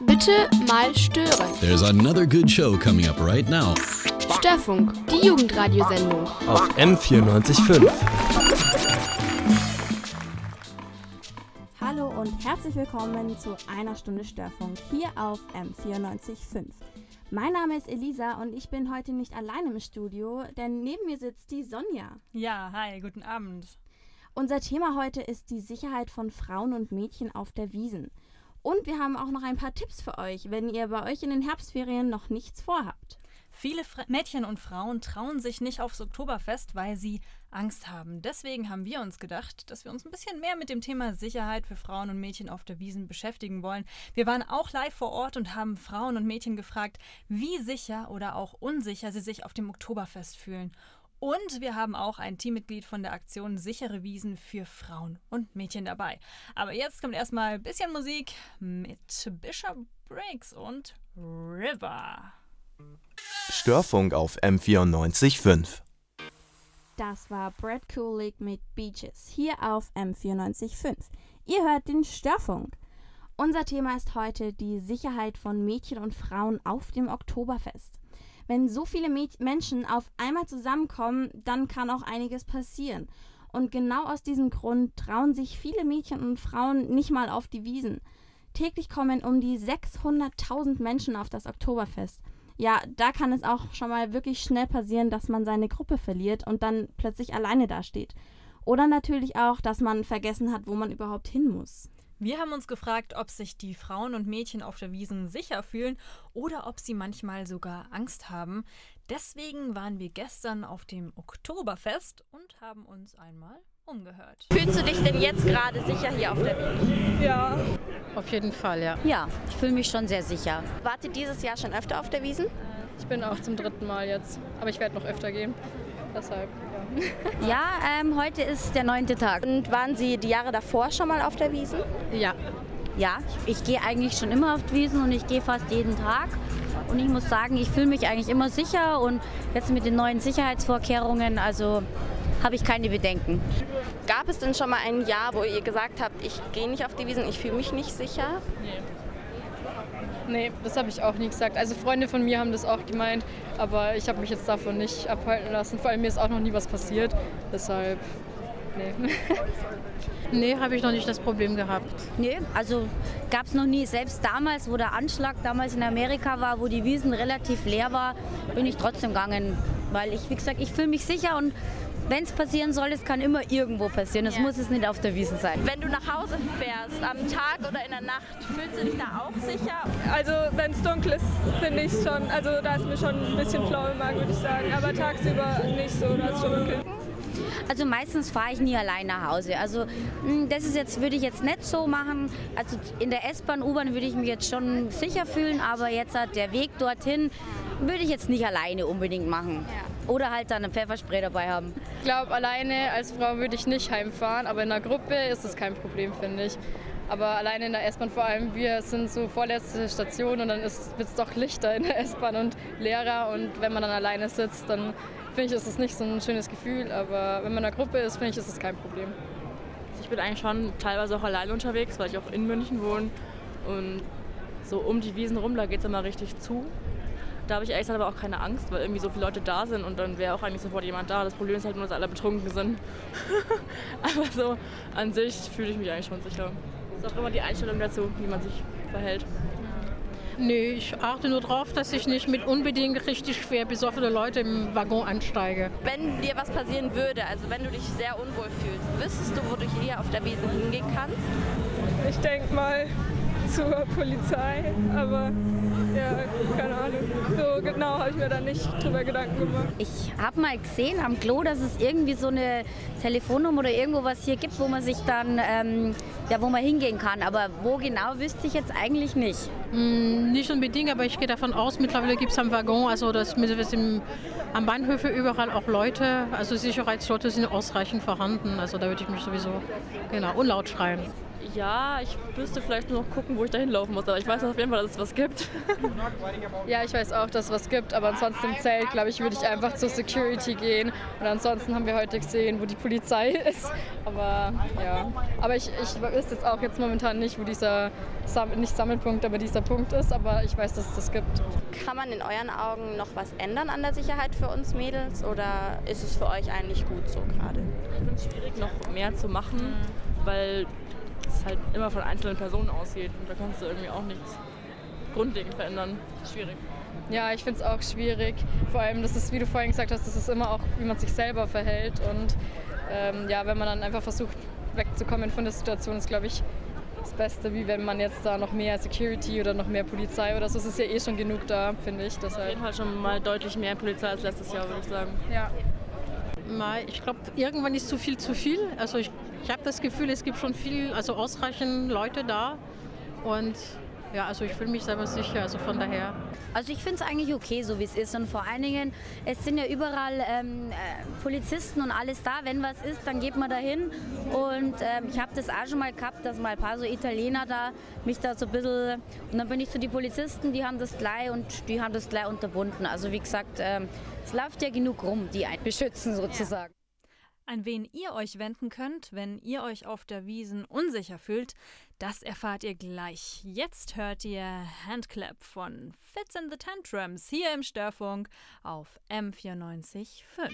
Bitte mal stören. There's another good show coming up right now. Störfunk, die Jugendradiosendung. Auf M94.5. Hallo und herzlich willkommen zu einer Stunde Störfunk hier auf M94.5. Mein Name ist Elisa und ich bin heute nicht allein im Studio, denn neben mir sitzt die Sonja. Ja, hi, guten Abend. Unser Thema heute ist die Sicherheit von Frauen und Mädchen auf der Wiesen. Und wir haben auch noch ein paar Tipps für euch, wenn ihr bei euch in den Herbstferien noch nichts vorhabt. Viele Fra Mädchen und Frauen trauen sich nicht aufs Oktoberfest, weil sie Angst haben. Deswegen haben wir uns gedacht, dass wir uns ein bisschen mehr mit dem Thema Sicherheit für Frauen und Mädchen auf der Wiesen beschäftigen wollen. Wir waren auch live vor Ort und haben Frauen und Mädchen gefragt, wie sicher oder auch unsicher sie sich auf dem Oktoberfest fühlen. Und wir haben auch ein Teammitglied von der Aktion Sichere Wiesen für Frauen und Mädchen dabei. Aber jetzt kommt erstmal ein bisschen Musik mit Bishop Briggs und River. Störfunk auf M94.5. Das war Brad Kulig mit Beaches hier auf M94.5. Ihr hört den Störfunk. Unser Thema ist heute die Sicherheit von Mädchen und Frauen auf dem Oktoberfest. Wenn so viele Mäd Menschen auf einmal zusammenkommen, dann kann auch einiges passieren. Und genau aus diesem Grund trauen sich viele Mädchen und Frauen nicht mal auf die Wiesen. Täglich kommen um die 600.000 Menschen auf das Oktoberfest. Ja, da kann es auch schon mal wirklich schnell passieren, dass man seine Gruppe verliert und dann plötzlich alleine dasteht. Oder natürlich auch, dass man vergessen hat, wo man überhaupt hin muss. Wir haben uns gefragt, ob sich die Frauen und Mädchen auf der Wiesen sicher fühlen oder ob sie manchmal sogar Angst haben. Deswegen waren wir gestern auf dem Oktoberfest und haben uns einmal umgehört. Fühlst du dich denn jetzt gerade sicher hier auf der Wiesen? Ja, auf jeden Fall, ja. Ja, ich fühle mich schon sehr sicher. Wart ihr dieses Jahr schon öfter auf der Wiesen? Ich bin auch zum dritten Mal jetzt, aber ich werde noch öfter gehen. Deshalb, ja. Ähm, heute ist der neunte Tag. Und waren Sie die Jahre davor schon mal auf der Wiesen? Ja, Ja, ich, ich gehe eigentlich schon immer auf die Wiesen und ich gehe fast jeden Tag. Und ich muss sagen, ich fühle mich eigentlich immer sicher und jetzt mit den neuen Sicherheitsvorkehrungen, also habe ich keine Bedenken. Gab es denn schon mal ein Jahr, wo ihr gesagt habt, ich gehe nicht auf die Wiesen, ich fühle mich nicht sicher? nee, das habe ich auch nie gesagt. Also Freunde von mir haben das auch gemeint, aber ich habe mich jetzt davon nicht abhalten lassen. Vor allem mir ist auch noch nie was passiert. Deshalb, nee. Nee, habe ich noch nicht das Problem gehabt. Nee, also gab es noch nie. Selbst damals, wo der Anschlag damals in Amerika war, wo die Wiesen relativ leer war, bin ich trotzdem gegangen. Weil ich, wie gesagt, ich fühle mich sicher und wenn es passieren soll, es kann immer irgendwo passieren. Es Ja. muss es nicht auf der Wiesen sein. Wenn du nach Hause fährst, am Tag oder in der Nacht, fühlst du dich da auch sicher? Also wenn es dunkel ist, finde ich schon, also da ist mir schon ein bisschen flau im Magen, würde ich sagen. Aber tagsüber nicht so, das ist schon okay. Also meistens fahre ich nie allein nach Hause. Also mh, das ist jetzt, würde ich jetzt nicht so machen. Also in der S-Bahn, U-Bahn würde ich mich jetzt schon sicher fühlen, aber jetzt hat der Weg dorthin würde ich jetzt nicht alleine unbedingt machen. Oder halt dann ein Pfefferspray dabei haben. Ich glaube, alleine als Frau würde ich nicht heimfahren, aber in einer Gruppe ist das kein Problem, finde ich. Aber alleine in der S-Bahn vor allem, wir sind so vorletzte Station und dann wird es doch lichter in der S-Bahn und leerer und wenn man dann alleine sitzt, dann finde ich, ist es nicht so ein schönes Gefühl, aber wenn man in einer Gruppe ist, finde ich, ist es kein Problem. Ich bin eigentlich schon teilweise auch allein unterwegs, weil ich auch in München wohne. Und so um die Wiesen rum, da geht es immer richtig zu. Da habe ich ehrlich gesagt aber auch keine Angst, weil irgendwie so viele Leute da sind und dann wäre auch eigentlich sofort jemand da. Das Problem ist halt nur, dass alle betrunken sind. aber so an sich fühle ich mich eigentlich schon sicher. Ist auch immer die Einstellung dazu, wie man sich verhält. Nee, ich achte nur darauf, dass ich nicht mit unbedingt richtig schwer besoffene Leute im Waggon ansteige. Wenn dir was passieren würde, also wenn du dich sehr unwohl fühlst, wüsstest du, wo du hier auf der Wiese hingehen kannst? Ich denke mal zur Polizei, aber ja, keine Ahnung. So genau habe ich mir da nicht drüber Gedanken gemacht. Ich habe mal gesehen am Klo, dass es irgendwie so eine Telefonnummer oder irgendwo was hier gibt, wo man sich dann, ähm, ja, wo man hingehen kann. Aber wo genau wüsste ich jetzt eigentlich nicht. Hm, nicht unbedingt, aber ich gehe davon aus, mittlerweile gibt es am Waggon, also das dem, am Bahnhöfe überall auch Leute, also Sicherheitsleute sind ausreichend vorhanden. Also da würde ich mich sowieso, genau, und laut schreien. Ja, ich müsste vielleicht nur noch gucken, wo ich da hinlaufen muss, aber ich weiß auf jeden Fall, dass es was gibt. Ja, ich weiß auch, dass es was gibt, aber ansonsten im Zelt, glaube ich, würde ich einfach zur Security gehen. Und ansonsten haben wir heute gesehen, wo die Polizei ist. Aber ja, aber ich, ich weiß jetzt auch jetzt momentan nicht, wo dieser, Sam nicht Sammelpunkt, aber dieser Punkt ist, aber ich weiß, dass es das gibt. Kann man in euren Augen noch was ändern an der Sicherheit für uns Mädels oder ist es für euch eigentlich gut so gerade? Ich finde es schwierig, noch mehr zu machen, weil es halt immer von einzelnen Personen ausgeht und da kannst du irgendwie auch nichts grundlegend verändern. Schwierig. Ja, ich finde es auch schwierig. Vor allem, das ist, wie du vorhin gesagt hast, das ist immer auch, wie man sich selber verhält. Und ähm, ja, wenn man dann einfach versucht, wegzukommen von der Situation, ist, glaube ich, das Beste, wie wenn man jetzt da noch mehr Security oder noch mehr Polizei oder so. Es ist ja eh schon genug da, finde ich. Auf Deshalb. jeden Fall schon mal deutlich mehr Polizei als letztes Jahr, würde ich sagen. Ja. Ich glaube, irgendwann ist zu viel zu viel. Also ich, ich habe das Gefühl, es gibt schon viel, also ausreichend Leute da. Und ja, also ich fühle mich selber sicher, also von daher. Also ich finde es eigentlich okay, so wie es ist. Und vor allen Dingen, es sind ja überall ähm, äh, Polizisten und alles da. Wenn was ist, dann geht man da hin. Und ähm, ich habe das auch schon mal gehabt, dass mal ein paar so Italiener da mich da so ein bisschen... Und dann bin ich zu die Polizisten, die haben das gleich und die haben das gleich unterbunden. Also wie gesagt, ähm, es läuft ja genug rum, die einen beschützen sozusagen. An wen ihr euch wenden könnt, wenn ihr euch auf der Wiesen unsicher fühlt, das erfahrt ihr gleich. Jetzt hört ihr Handclap von Fits in the Tantrums hier im Störfunk auf M94.5.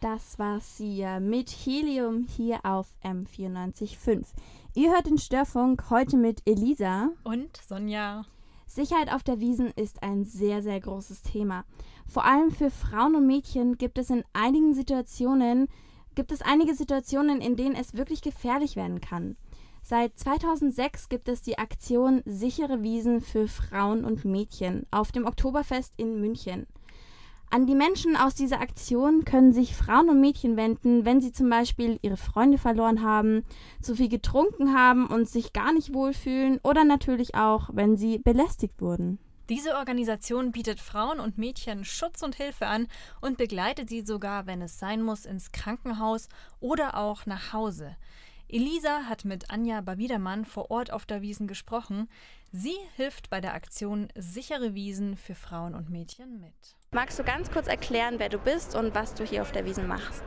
Das war Sia mit Helium hier auf M94.5. Ihr hört den Störfunk heute mit Elisa. Und Sonja. Sicherheit auf der Wiesen ist ein sehr, sehr großes Thema. Vor allem für Frauen und Mädchen gibt es in einigen Situationen, gibt es einige Situationen, in denen es wirklich gefährlich werden kann. Seit 2006 gibt es die Aktion Sichere Wiesen für Frauen und Mädchen auf dem Oktoberfest in München. An die Menschen aus dieser Aktion können sich Frauen und Mädchen wenden, wenn sie zum Beispiel ihre Freunde verloren haben, zu viel getrunken haben und sich gar nicht wohlfühlen oder natürlich auch, wenn sie belästigt wurden. Diese Organisation bietet Frauen und Mädchen Schutz und Hilfe an und begleitet sie sogar, wenn es sein muss, ins Krankenhaus oder auch nach Hause. Elisa hat mit Anja Bawidermann vor Ort auf der Wiesen gesprochen. Sie hilft bei der Aktion Sichere Wiesen für Frauen und Mädchen mit. Magst du ganz kurz erklären, wer du bist und was du hier auf der Wiesen machst?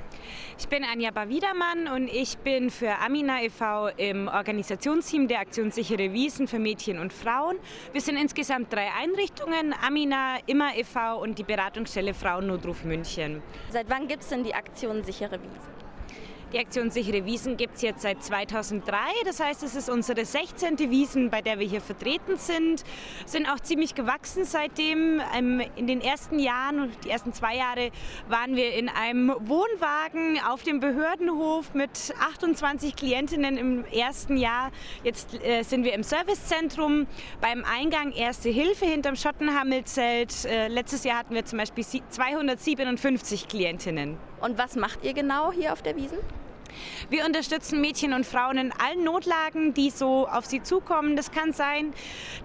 Ich bin Anja Bawidermann und ich bin für Amina e.V. im Organisationsteam der Aktion Sichere Wiesen für Mädchen und Frauen. Wir sind insgesamt drei Einrichtungen, Amina, Immer e.V. und die Beratungsstelle Frauennotruf München. Seit wann gibt es denn die Aktion Sichere Wiesen? Die Aktion Sichere Wiesen gibt es jetzt seit 2003. Das heißt, es ist unsere 16. Wiesen, bei der wir hier vertreten sind. Sind auch ziemlich gewachsen seitdem. Ähm, In den ersten Jahren, die ersten zwei Jahre, waren wir in einem Wohnwagen auf dem Behördenhof mit 28 Klientinnen im ersten Jahr. Jetzt äh, sind wir im Servicezentrum. Beim Eingang Erste Hilfe hinterm Schottenhammelzelt. Äh, Letztes Jahr hatten wir zum Beispiel sie- 257 Klientinnen. Und was macht ihr genau hier auf der Wiesen? Wir unterstützen Mädchen und Frauen in allen Notlagen, die so auf sie zukommen. Das kann sein,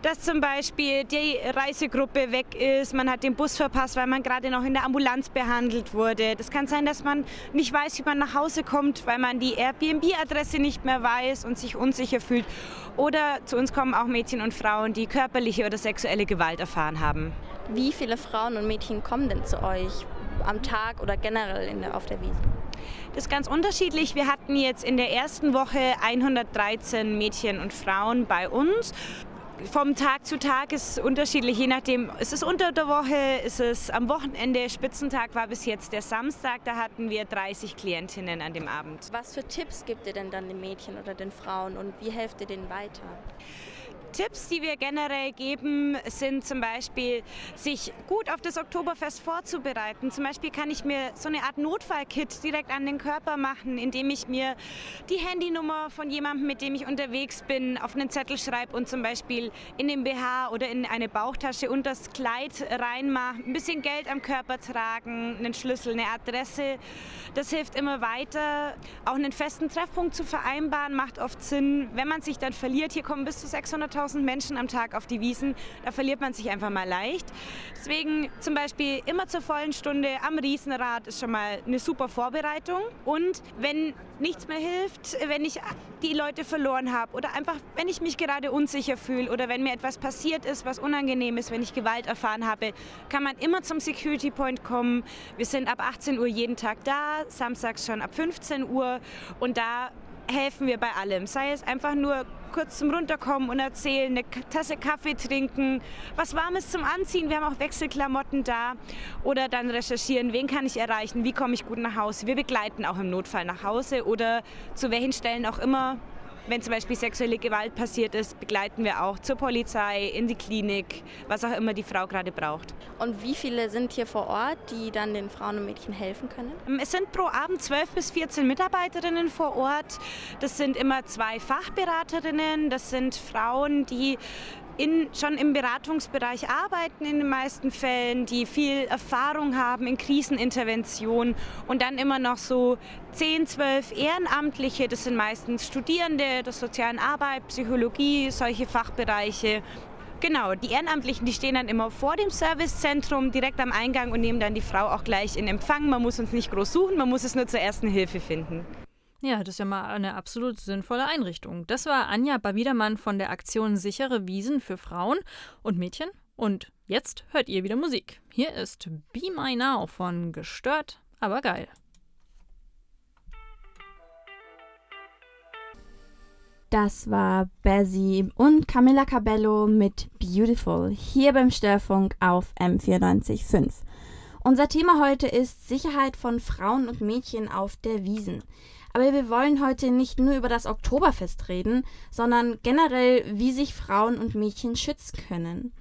dass zum Beispiel die Reisegruppe weg ist, man hat den Bus verpasst, weil man gerade noch in der Ambulanz behandelt wurde. Das kann sein, dass man nicht weiß, wie man nach Hause kommt, weil man die Airbnb-Adresse nicht mehr weiß und sich unsicher fühlt. Oder zu uns kommen auch Mädchen und Frauen, die körperliche oder sexuelle Gewalt erfahren haben. Wie viele Frauen und Mädchen kommen denn zu euch am Tag oder generell der, auf der Wiesen? Das ist ganz unterschiedlich. Wir hatten jetzt in der ersten Woche 113 Mädchen und Frauen bei uns. Vom Tag zu Tag ist es unterschiedlich, je nachdem, ist es unter der Woche, ist es am Wochenende, Spitzentag war bis jetzt der Samstag, da hatten wir 30 Klientinnen an dem Abend. Was für Tipps gibt ihr denn dann den Mädchen oder den Frauen und wie helft ihr denen weiter? Tipps, die wir generell geben, sind zum Beispiel, sich gut auf das Oktoberfest vorzubereiten. Zum Beispiel kann ich mir so eine Art Notfallkit direkt an den Körper machen, indem ich mir die Handynummer von jemandem, mit dem ich unterwegs bin, auf einen Zettel schreibe und zum Beispiel in den BH oder in eine Bauchtasche unter das Kleid reinmache. Ein bisschen Geld am Körper tragen, einen Schlüssel, eine Adresse. Das hilft immer weiter. Auch einen festen Treffpunkt zu vereinbaren, macht oft Sinn. Wenn man sich dann verliert, hier kommen bis zu 600.000 Menschen am Tag auf die Wiesen, da verliert man sich einfach mal leicht. Deswegen zum Beispiel immer zur vollen Stunde am Riesenrad ist schon mal eine super Vorbereitung. Und wenn nichts mehr hilft, wenn ich die Leute verloren habe oder einfach, wenn ich mich gerade unsicher fühle oder wenn mir etwas passiert ist, was unangenehm ist, wenn ich Gewalt erfahren habe, kann man immer zum Security Point kommen. Wir sind ab 18 Uhr jeden Tag da, samstags schon ab 15 Uhr und da helfen wir bei allem. Sei es einfach nur kurz zum Runterkommen und erzählen, eine Tasse Kaffee trinken, was Warmes zum Anziehen. Wir haben auch Wechselklamotten da. Oder dann recherchieren, wen kann ich erreichen, wie komme ich gut nach Hause. Wir begleiten auch im Notfall nach Hause oder zu welchen Stellen auch immer. Wenn zum Beispiel sexuelle Gewalt passiert ist, begleiten wir auch zur Polizei, in die Klinik, was auch immer die Frau gerade braucht. Und wie viele sind hier vor Ort, die dann den Frauen und Mädchen helfen können? Es sind pro Abend 12 bis 14 Mitarbeiterinnen vor Ort. Das sind immer zwei Fachberaterinnen, das sind Frauen, die in, schon im Beratungsbereich arbeiten in den meisten Fällen, die viel Erfahrung haben in Krisenintervention und dann immer noch so 10, 12 Ehrenamtliche, das sind meistens Studierende der sozialen Arbeit, Psychologie, solche Fachbereiche. Genau, die Ehrenamtlichen, die stehen dann immer vor dem Servicezentrum direkt am Eingang und nehmen dann die Frau auch gleich in Empfang. Man muss uns nicht groß suchen, man muss es nur zur ersten Hilfe finden. Ja, das ist ja mal eine absolut sinnvolle Einrichtung. Das war Anja Bawidermann von der Aktion Sichere Wiesen für Frauen und Mädchen. Und jetzt hört ihr wieder Musik. Hier ist Be My Now von Gestört, aber geil. Das war Bazzy und Camilla Cabello mit Beautiful hier beim Störfunk auf M945. Unser Thema heute ist Sicherheit von Frauen und Mädchen auf der Wiesen. Aber wir wollen heute nicht nur über das Oktoberfest reden, sondern generell, wie sich Frauen und Mädchen schützen können.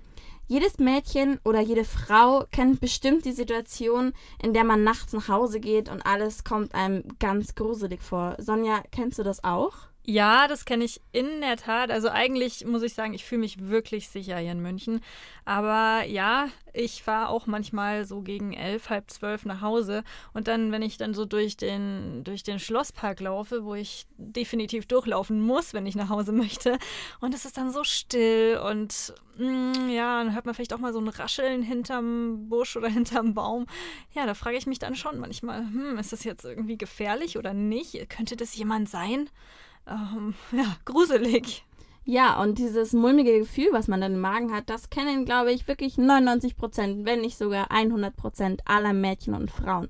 Jedes Mädchen oder jede Frau kennt bestimmt die Situation, in der man nachts nach Hause geht und alles kommt einem ganz gruselig vor. Sonja, kennst du das auch? Ja, das kenne ich in der Tat. Also eigentlich muss ich sagen, ich fühle mich wirklich sicher hier in München. Aber ja, ich fahre auch manchmal so gegen elf, halb zwölf nach Hause. Und dann, wenn ich dann so durch den, durch den Schlosspark laufe, wo ich definitiv durchlaufen muss, wenn ich nach Hause möchte. Und es ist dann so still und mm, ja, dann hört man vielleicht auch mal so ein Rascheln hinterm Busch oder hinterm Baum. Ja, da frage ich mich dann schon manchmal, hm, ist das jetzt irgendwie gefährlich oder nicht? Könnte das jemand sein? Ähm, ja, gruselig. Ja, und dieses mulmige Gefühl, was man dann im Magen hat, das kennen, glaube ich, wirklich 99 Prozent, wenn nicht sogar 100 Prozent aller Mädchen und Frauen.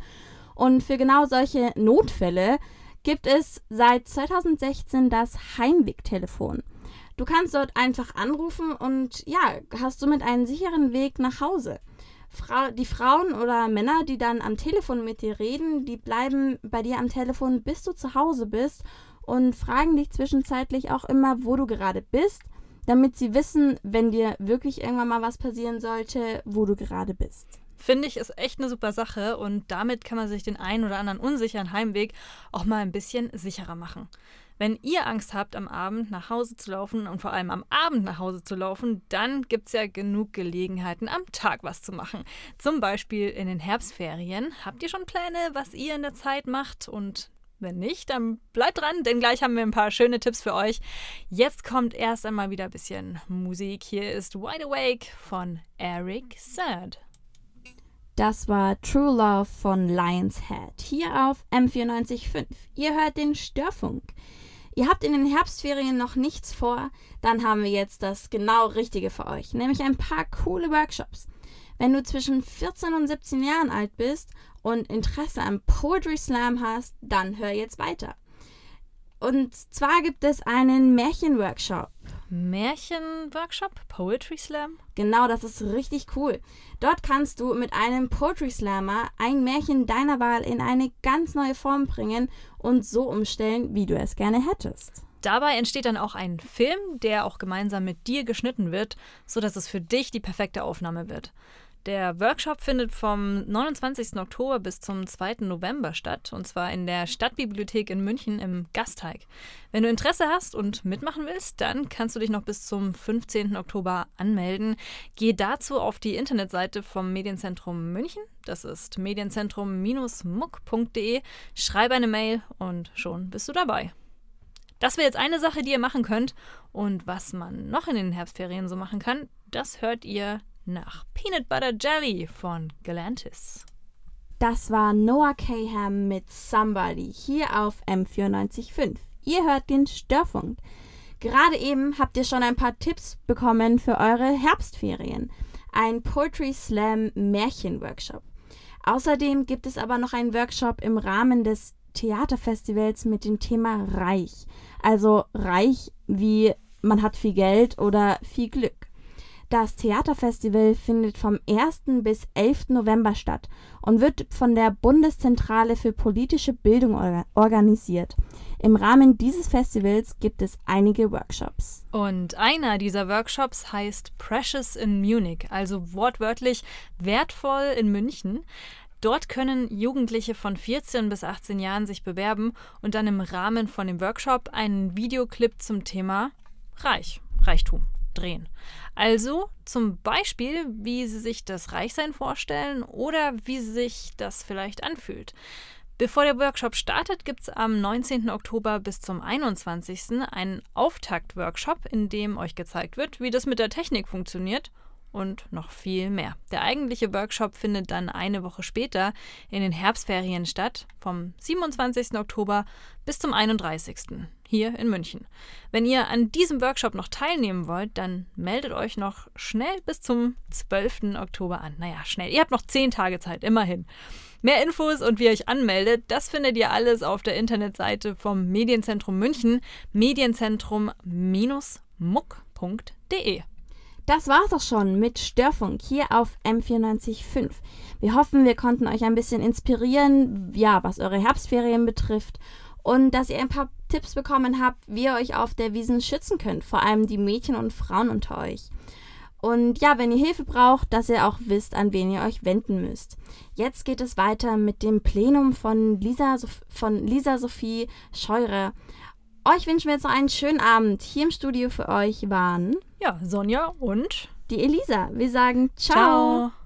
Und für genau solche Notfälle gibt es seit 2016 das Heimwegtelefon. Du kannst dort einfach anrufen und ja, hast somit einen sicheren Weg nach Hause. Fra die Frauen oder Männer, die dann am Telefon mit dir reden, die bleiben bei dir am Telefon, bis du zu Hause bist und fragen dich zwischenzeitlich auch immer, wo du gerade bist, damit sie wissen, wenn dir wirklich irgendwann mal was passieren sollte, wo du gerade bist. Finde ich, ist echt eine super Sache und damit kann man sich den einen oder anderen unsicheren Heimweg auch mal ein bisschen sicherer machen. Wenn ihr Angst habt, am Abend nach Hause zu laufen und vor allem am Abend nach Hause zu laufen, dann gibt es ja genug Gelegenheiten, am Tag was zu machen. Zum Beispiel in den Herbstferien. Habt ihr schon Pläne, was ihr in der Zeit macht und wenn nicht, dann bleibt dran, denn gleich haben wir ein paar schöne Tipps für euch. Jetzt kommt erst einmal wieder ein bisschen Musik. Hier ist Wide Awake von Eric Sad. Das war True Love von Lion's Head hier auf M945. Ihr hört den Störfunk. Ihr habt in den Herbstferien noch nichts vor, dann haben wir jetzt das genau Richtige für euch, nämlich ein paar coole Workshops. Wenn du zwischen 14 und 17 Jahren alt bist und Interesse am Poetry Slam hast, dann hör jetzt weiter. Und zwar gibt es einen Märchenworkshop. Märchenworkshop? Poetry Slam? Genau, das ist richtig cool. Dort kannst du mit einem Poetry Slammer ein Märchen deiner Wahl in eine ganz neue Form bringen und so umstellen, wie du es gerne hättest. Dabei entsteht dann auch ein Film, der auch gemeinsam mit dir geschnitten wird, sodass es für dich die perfekte Aufnahme wird. Der Workshop findet vom 29. Oktober bis zum 2. November statt, und zwar in der Stadtbibliothek in München im Gasteig. Wenn du Interesse hast und mitmachen willst, dann kannst du dich noch bis zum 15. Oktober anmelden. Geh dazu auf die Internetseite vom Medienzentrum München. Das ist medienzentrum-muck.de. Schreib eine Mail und schon bist du dabei. Das wäre jetzt eine Sache, die ihr machen könnt. Und was man noch in den Herbstferien so machen kann, das hört ihr nach Peanut Butter Jelly von Galantis. Das war Noah Caham mit Somebody hier auf M945. Ihr hört den Störfunk. Gerade eben habt ihr schon ein paar Tipps bekommen für eure Herbstferien. Ein Poetry Slam Märchenworkshop. Außerdem gibt es aber noch einen Workshop im Rahmen des Theaterfestivals mit dem Thema Reich. Also reich wie man hat viel Geld oder viel Glück. Das Theaterfestival findet vom 1. bis 11. November statt und wird von der Bundeszentrale für politische Bildung orga organisiert. Im Rahmen dieses Festivals gibt es einige Workshops. Und einer dieser Workshops heißt Precious in Munich, also wortwörtlich wertvoll in München. Dort können Jugendliche von 14 bis 18 Jahren sich bewerben und dann im Rahmen von dem Workshop einen Videoclip zum Thema Reich, Reichtum drehen. Also zum Beispiel, wie sie sich das Reichsein vorstellen oder wie sich das vielleicht anfühlt. Bevor der Workshop startet, gibt es am 19. Oktober bis zum 21. einen Auftakt-Workshop, in dem euch gezeigt wird, wie das mit der Technik funktioniert und noch viel mehr. Der eigentliche Workshop findet dann eine Woche später in den Herbstferien statt, vom 27. Oktober bis zum 31. hier in München. Wenn ihr an diesem Workshop noch teilnehmen wollt, dann meldet euch noch schnell bis zum 12. Oktober an. Naja, schnell. Ihr habt noch 10 Tage Zeit, immerhin. Mehr Infos und wie ihr euch anmeldet, das findet ihr alles auf der Internetseite vom Medienzentrum München, medienzentrum-muck.de. Das war's auch schon mit Störfunk hier auf M945. Wir hoffen, wir konnten euch ein bisschen inspirieren, ja, was eure Herbstferien betrifft und dass ihr ein paar Tipps bekommen habt, wie ihr euch auf der Wiesen schützen könnt, vor allem die Mädchen und Frauen unter euch. Und ja, wenn ihr Hilfe braucht, dass ihr auch wisst, an wen ihr euch wenden müsst. Jetzt geht es weiter mit dem Plenum von Lisa, von Lisa Sophie Scheurer. Euch wünschen wir jetzt noch einen schönen Abend. Hier im Studio für euch waren ja Sonja und die Elisa. Wir sagen ciao. ciao.